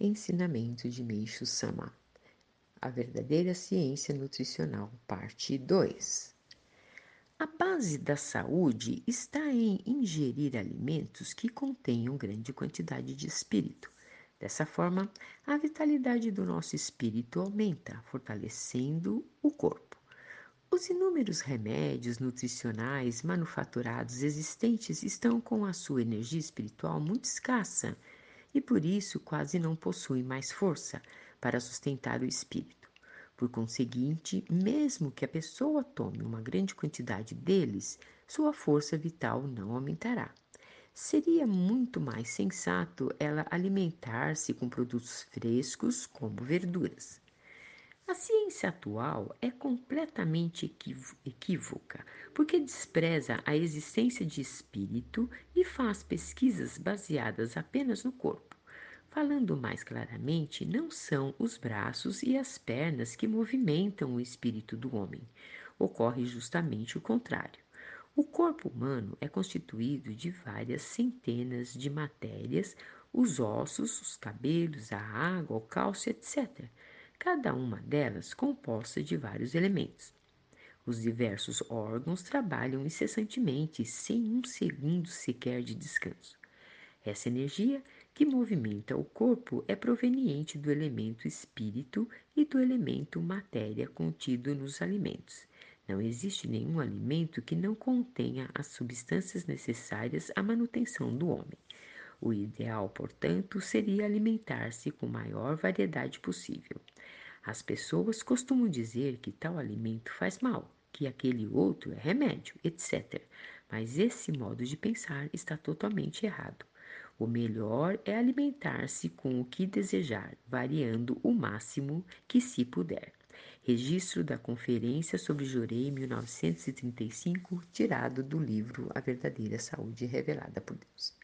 Ensinamento de Meixo Sama. A verdadeira ciência nutricional, parte 2. A base da saúde está em ingerir alimentos que contenham grande quantidade de espírito. Dessa forma, a vitalidade do nosso espírito aumenta, fortalecendo o corpo. Os inúmeros remédios nutricionais manufaturados existentes estão com a sua energia espiritual muito escassa e por isso quase não possuem mais força para sustentar o espírito. Por conseguinte, mesmo que a pessoa tome uma grande quantidade deles, sua força vital não aumentará. Seria muito mais sensato ela alimentar-se com produtos frescos, como verduras. A ciência atual é completamente equívoca, porque despreza a existência de espírito e faz pesquisas baseadas apenas no corpo. Falando mais claramente, não são os braços e as pernas que movimentam o espírito do homem. Ocorre justamente o contrário. O corpo humano é constituído de várias centenas de matérias, os ossos, os cabelos, a água, o cálcio, etc. Cada uma delas composta de vários elementos. Os diversos órgãos trabalham incessantemente, sem um segundo sequer de descanso. Essa energia que movimenta o corpo é proveniente do elemento espírito e do elemento matéria contido nos alimentos. Não existe nenhum alimento que não contenha as substâncias necessárias à manutenção do homem. O ideal, portanto, seria alimentar-se com maior variedade possível. As pessoas costumam dizer que tal alimento faz mal, que aquele outro é remédio, etc. Mas esse modo de pensar está totalmente errado. O melhor é alimentar-se com o que desejar, variando o máximo que se puder. Registro da Conferência sobre Jorei 1935, tirado do livro A Verdadeira Saúde Revelada por Deus.